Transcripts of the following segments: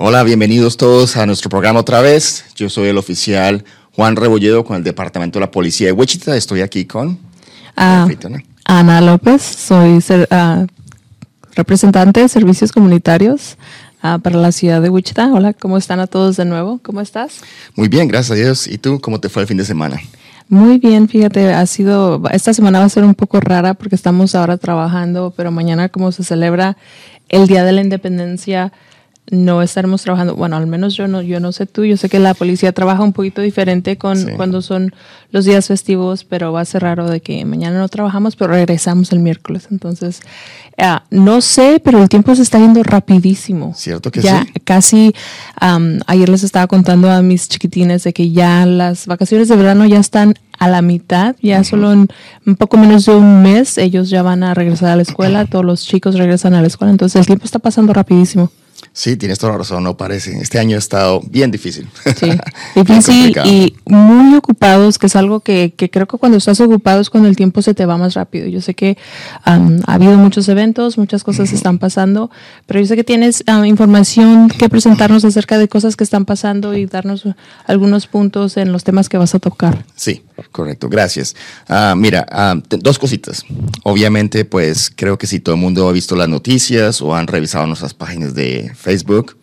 Hola, bienvenidos todos a nuestro programa otra vez. Yo soy el oficial Juan Rebolledo con el Departamento de la Policía de Wichita. Estoy aquí con... Ah, Ana López, soy ah, representante de servicios comunitarios ah, para la ciudad de Wichita. Hola, ¿cómo están a todos de nuevo? ¿Cómo estás? Muy bien, gracias a Dios. ¿Y tú cómo te fue el fin de semana? Muy bien, fíjate, ha sido, esta semana va a ser un poco rara porque estamos ahora trabajando, pero mañana como se celebra el Día de la Independencia, no estaremos trabajando, bueno, al menos yo no, yo no sé tú, yo sé que la policía trabaja un poquito diferente con cuando son los días festivos, pero va a ser raro de que mañana no trabajamos, pero regresamos el miércoles. Entonces, ah, no sé, pero el tiempo se está yendo rapidísimo. Cierto que ya Casi, ayer les estaba contando a mis chiquitines de que ya las vacaciones de verano ya están a la mitad, ya solo en un poco menos de un mes ellos ya van a regresar a la escuela, todos los chicos regresan a la escuela, entonces el tiempo está pasando rapidísimo. Sí, tienes toda la razón, no parece. Este año ha estado bien difícil. Sí, difícil y muy ocupados, que es algo que, creo que cuando estás ocupado es cuando el tiempo se te va más rápido. Yo sé que ha habido muchos eventos, muchas cosas están pasando, pero yo sé que tienes información que presentarnos acerca de cosas que están pasando y darnos algunos puntos en los temas que vas a tocar. Sí, correcto, gracias. Ah, mira, ah, dos cositas. Obviamente, pues creo que si todo el mundo ha visto las noticias o han revisado nuestras páginas de Facebook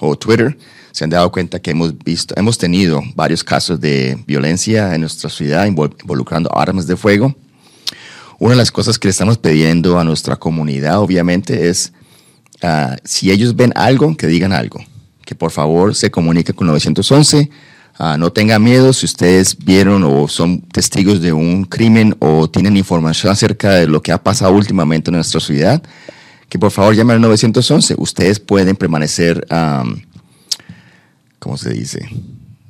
o Twitter, se han dado cuenta que hemos visto, hemos tenido varios casos de violencia en nuestra ciudad involucrando armas de fuego. Una de las cosas que le estamos pidiendo a nuestra comunidad, obviamente, es ah, si ellos ven algo, que digan algo. Que por favor se comunique con 911. Ah, no tengan miedo si ustedes vieron o son testigos de un crimen o tienen información acerca de lo que ha pasado últimamente en nuestra ciudad que por favor llamen al 911. Ustedes pueden permanecer, ¿cómo se dice?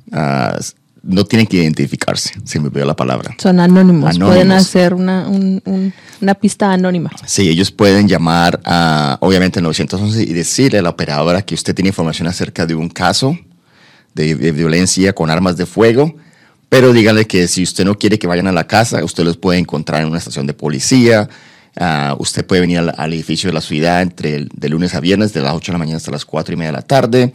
Ah, no tienen que identificarse, se me olvidó la palabra. Son anónimos, pueden hacer una, una, pista anónima. Sí, ellos pueden llamar a, obviamente, al 911 y decirle a la operadora que usted tiene información acerca de un caso de, de violencia con armas de fuego, pero díganle que si usted no quiere que vayan a la casa, usted los puede encontrar en una estación de policía, Ah, usted puede venir al, edificio de la ciudad entre de lunes a viernes, de las 8 de la mañana hasta las 4 y media de la tarde.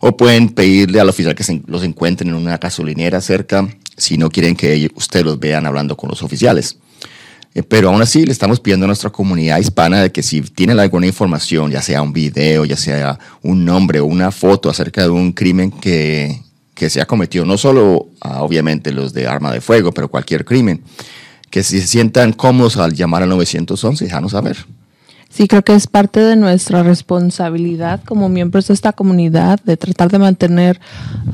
O pueden pedirle al oficial que los encuentren en una gasolinera cerca si no quieren que ustedes los vean hablando con los oficiales. Eh, pero aún así le estamos pidiendo a nuestra comunidad hispana de que si tienen alguna información, ya sea un video, ya sea un nombre o una foto acerca de un crimen que, que se ha cometido, no solo ah, obviamente los de arma de fuego, pero cualquier crimen, que se sientan cómodos al llamar al 911 y saber. Sí, creo que es parte de nuestra responsabilidad como miembros de esta comunidad de tratar de mantener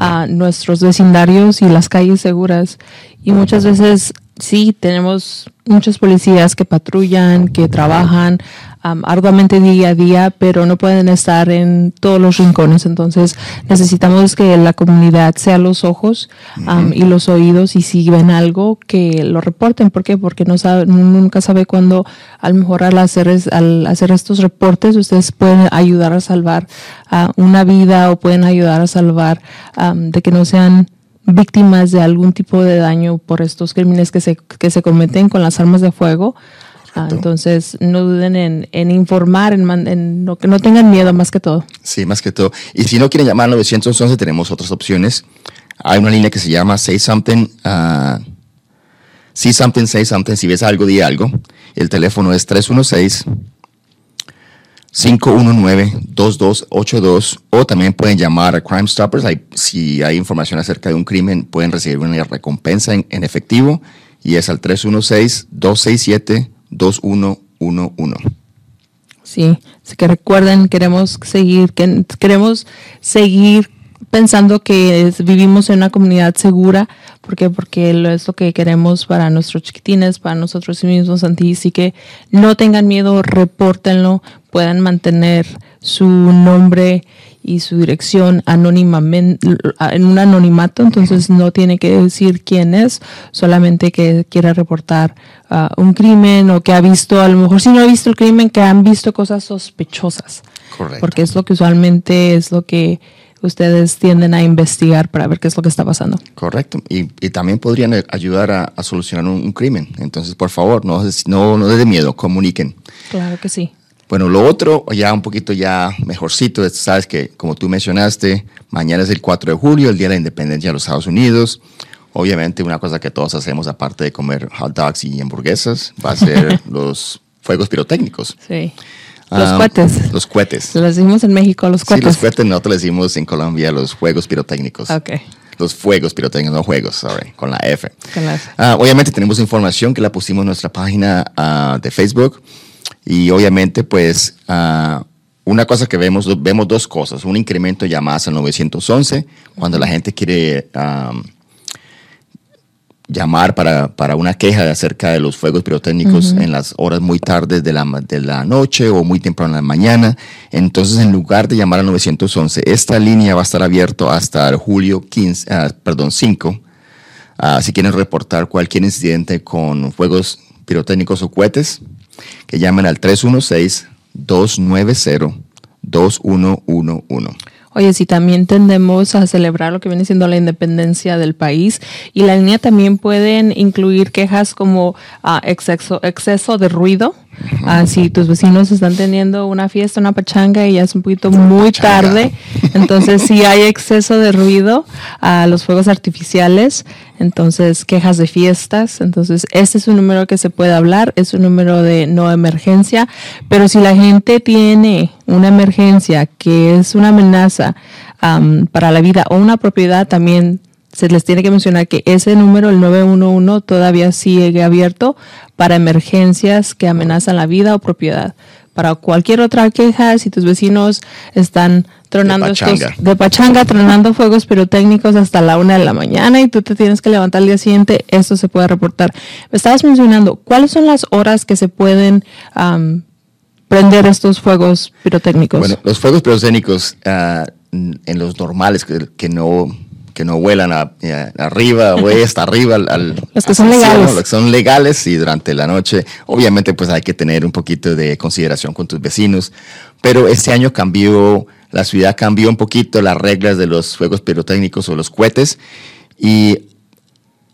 a nuestros vecindarios y las calles seguras. Y muchas veces sí, tenemos muchos policías que patrullan, que trabajan arduamente día a día, pero no pueden estar en todos los rincones. Entonces necesitamos que la comunidad sea los ojos y los oídos y si ven algo, que lo reporten. ¿Por qué? Porque no sabe, nunca sabe cuándo, a lo mejor al hacer, al hacer estos reportes, ustedes pueden ayudar a salvar una vida o pueden ayudar a salvar de que no sean víctimas de algún tipo de daño por estos crímenes que se, que se cometen con las armas de fuego. Ah, entonces, no duden en, informar, en, no, que no tengan miedo más que todo. Sí, más que todo. Y si no quieren llamar al 911, tenemos otras opciones. Hay una línea que se llama Say Something. Uh, see Something, Say Something. Si ves algo, di algo. El teléfono es 316 519-2282 o también pueden llamar a Crime Stoppers. si hay información acerca de un crimen, pueden recibir una recompensa en, efectivo y es al 316-267-2111. Sí, así que recuerden, queremos seguir, que, queremos seguir pensando que vivimos en una comunidad segura, porque porque es lo que queremos para nuestros chiquitines, para nosotros mismos, así que no tengan miedo, repórtenlo, puedan mantener su nombre y su dirección anónimamente en un anonimato, entonces no tiene que decir quién es, solamente que quiera reportar uh, un crimen o que ha visto, a lo mejor si no ha visto el crimen, que han visto cosas sospechosas. Correcto. Porque es lo que usualmente es lo que ustedes tienden a investigar para ver qué es lo que está pasando. Correcto. Y, también podrían ayudar a, solucionar un, crimen. Entonces, por favor, no, no, no den miedo, comuniquen. Claro que sí. Bueno, lo otro, ya un poquito ya mejorcito, es, sabes que como tú mencionaste, mañana es el 4 de julio, el Día de la Independencia de los Estados Unidos. Obviamente una cosa que todos hacemos aparte de comer hot dogs y hamburguesas va a ser los fuegos pirotécnicos. Sí. Los cohetes. Los cohetes. Lo decimos en México, los cohetes. Sí, los cohetes nosotros le decimos en Colombia los fuegos pirotécnicos. Ok. Los fuegos pirotécnicos, no juegos, sorry, con la F. Con la F. Ah, obviamente tenemos información que la pusimos en nuestra página ah, de Facebook y obviamente pues ah, una cosa que vemos, vemos dos cosas, un incremento de llamadas al 911 cuando la gente quiere llamar para, para, una queja acerca de los fuegos pirotécnicos en las horas muy tardes de la, de la noche o muy temprano en la mañana. Entonces, en lugar de llamar al 911, esta línea va a estar abierta hasta el julio 15, ah, perdón, 5. Ah, si quieren reportar cualquier incidente con fuegos pirotécnicos o cohetes, que llamen al 316-290-2111. Oye, si también tendemos a celebrar lo que viene siendo la independencia del país y la línea también pueden incluir quejas como uh, exceso, exceso de ruido. Uh, si tus vecinos están teniendo una fiesta, una pachanga y ya es un poquito muy tarde, entonces si hay exceso de ruido a los fuegos artificiales, entonces quejas de fiestas, entonces este es un número que se puede hablar, es un número de no emergencia, pero si la gente tiene una emergencia que es una amenaza um, para la vida o una propiedad, también se les tiene que mencionar que ese número, el 911, todavía sigue abierto para emergencias que amenazan la vida o propiedad. Para cualquier otra queja, si tus vecinos están tronando de estos pachanga. de pachanga, tronando fuegos pirotécnicos hasta la una de la mañana y tú te tienes que levantar al día siguiente, esto se puede reportar. Me estabas mencionando, ¿cuáles son las horas que se pueden um, prender estos fuegos pirotécnicos? Bueno, los fuegos pirotécnicos uh, en los normales que, que no que no vuelan a, a, arriba o hasta arriba al, al los que son legales. Los que son legales y durante la noche, obviamente pues hay que tener un poquito de consideración con tus vecinos, pero este año cambió, la ciudad cambió un poquito las reglas de los fuegos pirotécnicos o los cohetes y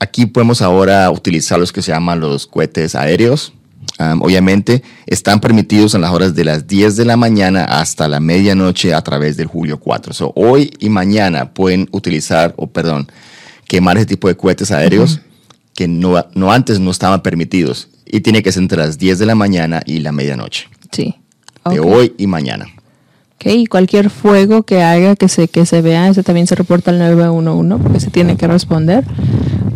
aquí podemos ahora utilizar los que se llaman los cohetes aéreos, Um, obviamente están permitidos en las horas de las 10 de la mañana hasta la medianoche a través del julio 4. So, hoy y mañana pueden utilizar, o perdón, quemar ese tipo de cohetes aéreos uh -huh. que no, no, antes no estaban permitidos. Y tiene que ser entre las 10 de la mañana y la medianoche. Sí. Okay. De hoy y mañana. Ok, y cualquier fuego que haga que se, que se vea, ese también se reporta al 911 porque se tiene que responder.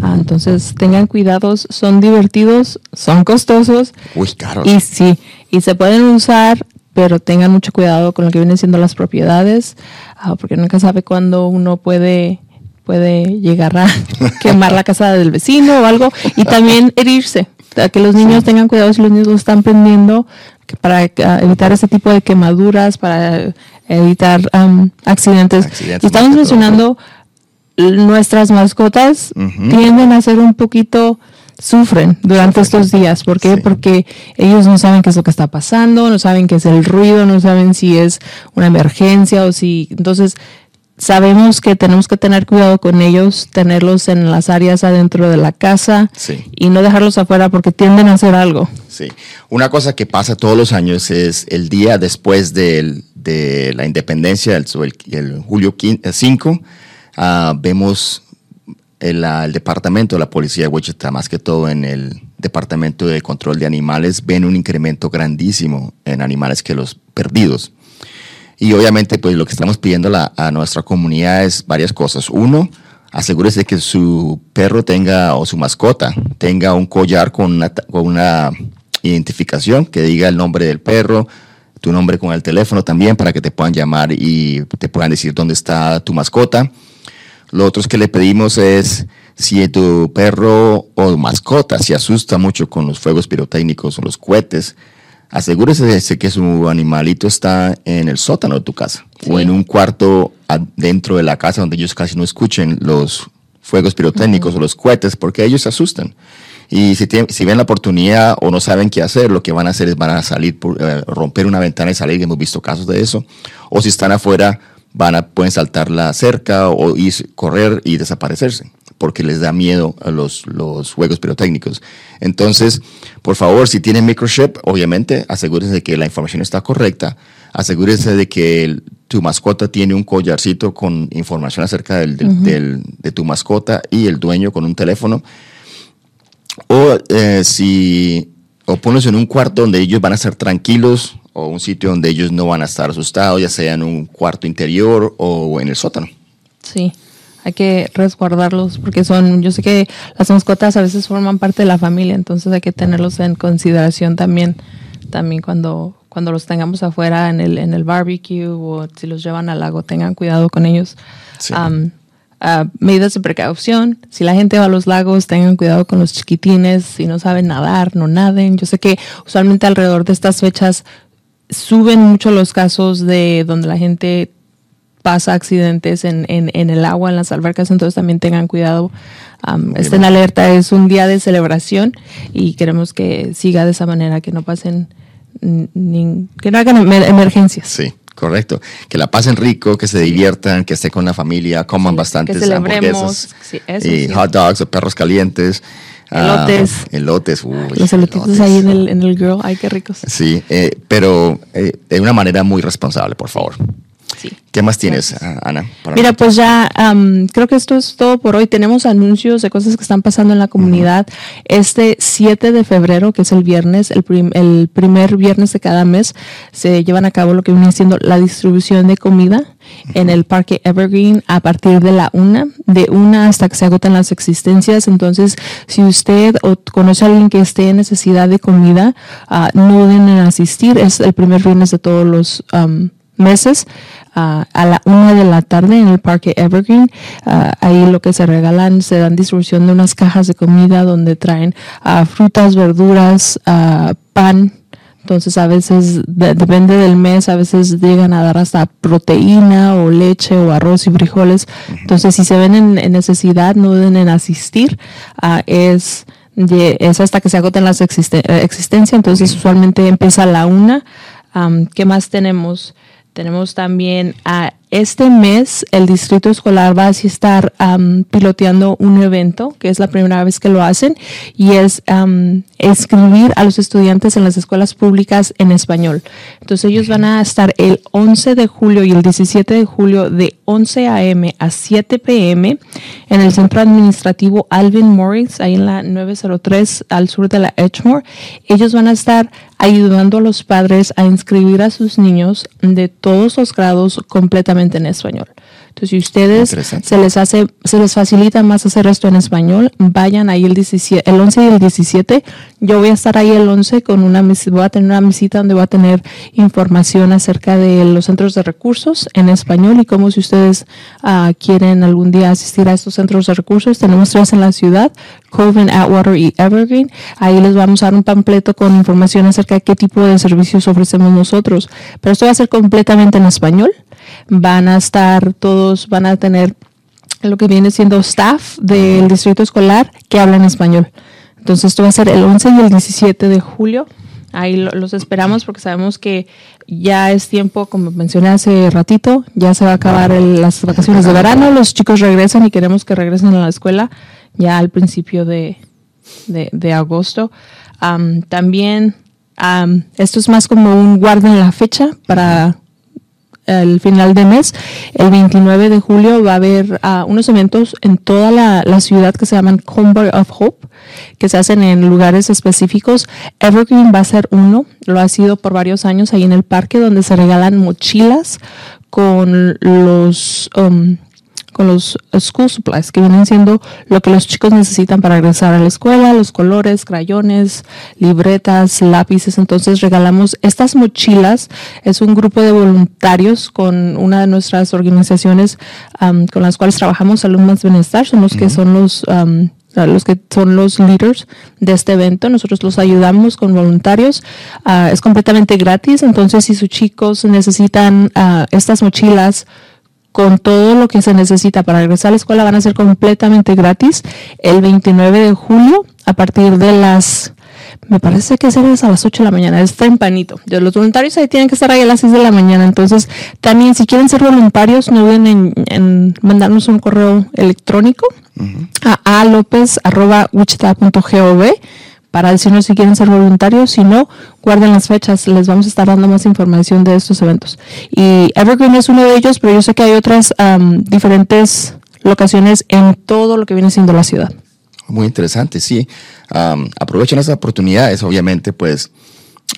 Ah, entonces tengan cuidados, son divertidos, son costosos. Uy, caros. Y sí, y se pueden usar, pero tengan mucho cuidado con lo que vienen siendo las propiedades, ah, porque nunca sabe cuándo uno puede, puede llegar a quemar la casa del vecino o algo, y también herirse. Que los niños tengan cuidado si los niños lo están prendiendo para uh, evitar ese tipo de quemaduras, para evitar um, accidentes. Accidentes, Estamos mencionando nuestras mascotas tienden a ser un poquito sufren durante estos días. ¿Por qué? Sí. Porque ellos no saben qué es lo que está pasando, no saben qué es el ruido, no saben si es una emergencia o si... Entonces, sabemos que tenemos que tener cuidado con ellos, tenerlos en las áreas adentro de la casa Sí. y no dejarlos afuera porque tienden a hacer algo. Sí. Una cosa que pasa todos los años es el día después de la independencia, el, el- julio quin- eh, 5, ah, vemos el, ah, el departamento de la policía de Wichita, más que todo en el departamento de control de animales, ven un incremento grandísimo en animales que los perdidos. Y obviamente, pues lo que estamos pidiendo a, nuestra comunidad es varias cosas. Uno, asegúrese que su perro tenga o su mascota tenga un collar con una, con una identificación que diga el nombre del perro, tu nombre con el teléfono también para que te puedan llamar y te puedan decir dónde está tu mascota. Lo otro que le pedimos es si tu perro o mascota se asusta mucho con los fuegos pirotécnicos o los cohetes, asegúrese de que su animalito está en el sótano de tu casa Sí. o en un cuarto dentro de la casa donde ellos casi no escuchen los fuegos pirotécnicos o los cohetes porque ellos se asustan. Y si, tienen- si ven la oportunidad o no saben qué hacer, lo que van a hacer es van a salir, por, eh, romper una ventana y salir. Hemos visto casos de eso. O si están afuera, van a, pueden saltar la cerca o ir, correr y desaparecerse. Porque les da miedo a los, los juegos pirotécnicos. Entonces, por favor, si tienen microchip, obviamente asegúrense de que la información está correcta, asegúrense de que tu mascota tiene un collarcito con información acerca del, de tu mascota y el dueño con un teléfono. O eh, si o ponlos en un cuarto donde ellos van a estar tranquilos o un sitio donde ellos no van a estar asustados, ya sea en un cuarto interior o en el sótano. Sí, hay que resguardarlos porque son, yo sé que las mascotas a veces forman parte de la familia, entonces hay que tenerlos en consideración también, también cuando, cuando los tengamos afuera en el, en el barbecue o si los llevan al lago, tengan cuidado con ellos. Sí. Ah, medidas de precaución. Si la gente va a los lagos, tengan cuidado con los chiquitines. Si no saben nadar, no naden. Yo sé que usualmente alrededor de estas fechas suben mucho los casos de donde la gente pasa accidentes en, en, el agua, en las albercas, entonces también tengan cuidado. estén alerta, es un día de celebración y queremos que siga de esa manera, que no pasen, ni, que no hagan emergencias. Sí. Correcto. Que la pasen rico, que se diviertan, que estén con la familia, coman bastantes hamburguesas y hot dogs o perros calientes. Elotes. Ah, elotes, uy, Los elotitos ahí en el, en el girl, ay, qué ricos. Sí, eh, pero eh, de una manera muy responsable, por favor. ¿Qué más tienes, Ana? Mira, pues ya creo que esto es todo por hoy. Tenemos anuncios de cosas que están pasando en la comunidad. Este 7 de febrero, que es el viernes, el, el, primer viernes de cada mes, se llevan a cabo lo que viene siendo la distribución de comida en el Parque Evergreen a partir de la una, de una hasta que se agotan las existencias. Entonces, si usted o conoce a alguien que esté en necesidad de comida, uh, no duden en asistir. Es el primer viernes de todos los meses a la una de la tarde en el Parque Evergreen. ahí lo que se regalan, se dan distribución de unas cajas de comida donde traen frutas, verduras, pan. Entonces a veces, depende del mes, a veces llegan a dar hasta proteína o leche o arroz y frijoles. Entonces si se ven en, necesidad, no duden en asistir. es, es hasta que se agoten las existencias. Entonces usualmente empieza a la una. ¿Qué más tenemos? Tenemos también a este mes el distrito escolar va a estar piloteando un evento, que es la primera vez que lo hacen, y es escribir a los estudiantes en las escuelas públicas en español. Entonces ellos van a estar el 11 de julio y el 17 de julio de 11 a.m. a 7 p.m. en el centro administrativo Alvin Morris, ahí en la 903 al sur de la Edgemore. Ellos van a estar ayudando a los padres a inscribir a sus niños de todos los grados completamente en español. Entonces, si ustedes se les hace, se les facilita más hacer esto en español, vayan ahí el 17, el 11 y el 17. Yo voy a estar ahí el 11 con una voy a tener una visita donde voy a tener información acerca de los centros de recursos en español y cómo si ustedes uh, quieren algún día asistir a estos centros de recursos, tenemos tres en la ciudad, Coven, Atwater y Evergreen. Ahí les vamos a dar un pampleto con información acerca de qué tipo de servicios ofrecemos nosotros. Pero esto va a ser completamente en español van a estar todos, van a tener lo que viene siendo staff del distrito escolar que hablan español. Entonces esto va a ser el 11 y el 17 de julio. Ahí los esperamos porque sabemos que ya es tiempo, como mencioné hace ratito, ya se va a acabar las vacaciones de verano, los chicos regresan y queremos que regresen a la escuela ya al principio de, de, agosto. también esto es más como un guarden la fecha para el final de mes, el 29 de julio, va a haber ah, unos eventos en toda la, ciudad que se llaman Convoy of Hope, que se hacen en lugares específicos. Evergreen va a ser uno, lo ha sido por varios años ahí en el parque, donde se regalan mochilas con los... Um, con los school supplies, que vienen siendo lo que los chicos necesitan para regresar a la escuela, los colores, crayones, libretas, lápices. Entonces regalamos estas mochilas. Es un grupo de voluntarios con una de nuestras organizaciones con las cuales trabajamos, Alumnos Bienestar, son los que son los... los que son los leaders de este evento. Nosotros los ayudamos con voluntarios. Ah, es completamente gratis. Entonces, si sus chicos necesitan ah, estas mochilas con todo lo que se necesita para regresar a la escuela van a ser completamente gratis el 29 de julio a partir de las me parece que es a las 8 de la mañana, es tempranito. Los voluntarios ahí tienen que estar ahí a las 6 de la mañana. Entonces, también si quieren ser voluntarios, no olviden en, mandarnos un correo electrónico a alopez.wichita.gov para decirnos si quieren ser voluntarios. Si no, guarden las fechas. Les vamos a estar dando más información de estos eventos. Y Evergreen es uno de ellos, pero yo sé que hay otras diferentes locaciones en todo lo que viene siendo la ciudad. Muy interesante, sí. aprovechen esas oportunidades, obviamente, pues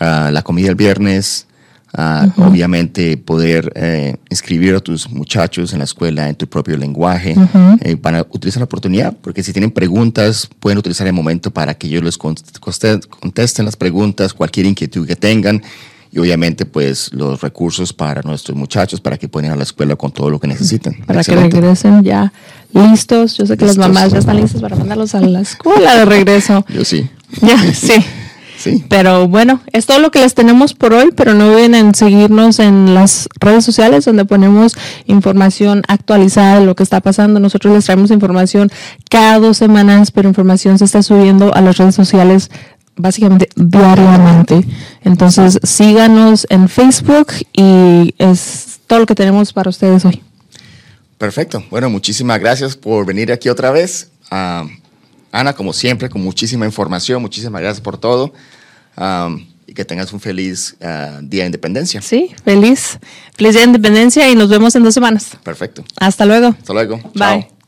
ah, la comida el viernes, ah, obviamente poder eh, inscribir a tus muchachos en la escuela en tu propio lenguaje, eh, para utilizar la oportunidad, porque si tienen preguntas, pueden utilizar el momento para que ellos les contesten las preguntas, cualquier inquietud que tengan y obviamente pues los recursos para nuestros muchachos para que puedan ir a la escuela con todo lo que necesiten. Para que regresen ya listos. Yo sé que las mamás ya están listas para mandarlos a la escuela de regreso. Yo sí. Ya, sí. Sí. Pero bueno, es todo lo que les tenemos por hoy, pero no olviden en seguirnos en las redes sociales donde ponemos información actualizada de lo que está pasando. Nosotros les traemos información cada dos semanas, pero información se está subiendo a las redes sociales básicamente diariamente. Entonces síganos en Facebook y es todo lo que tenemos para ustedes hoy. Perfecto. Bueno, muchísimas gracias por venir aquí otra vez. Ah, Ana, como siempre, con muchísima información, muchísimas gracias por todo. Ah, y que tengas un feliz ah, Día de Independencia. Sí, feliz. Feliz Día de Independencia y nos vemos en dos semanas. Perfecto. Hasta luego. Hasta luego. Bye.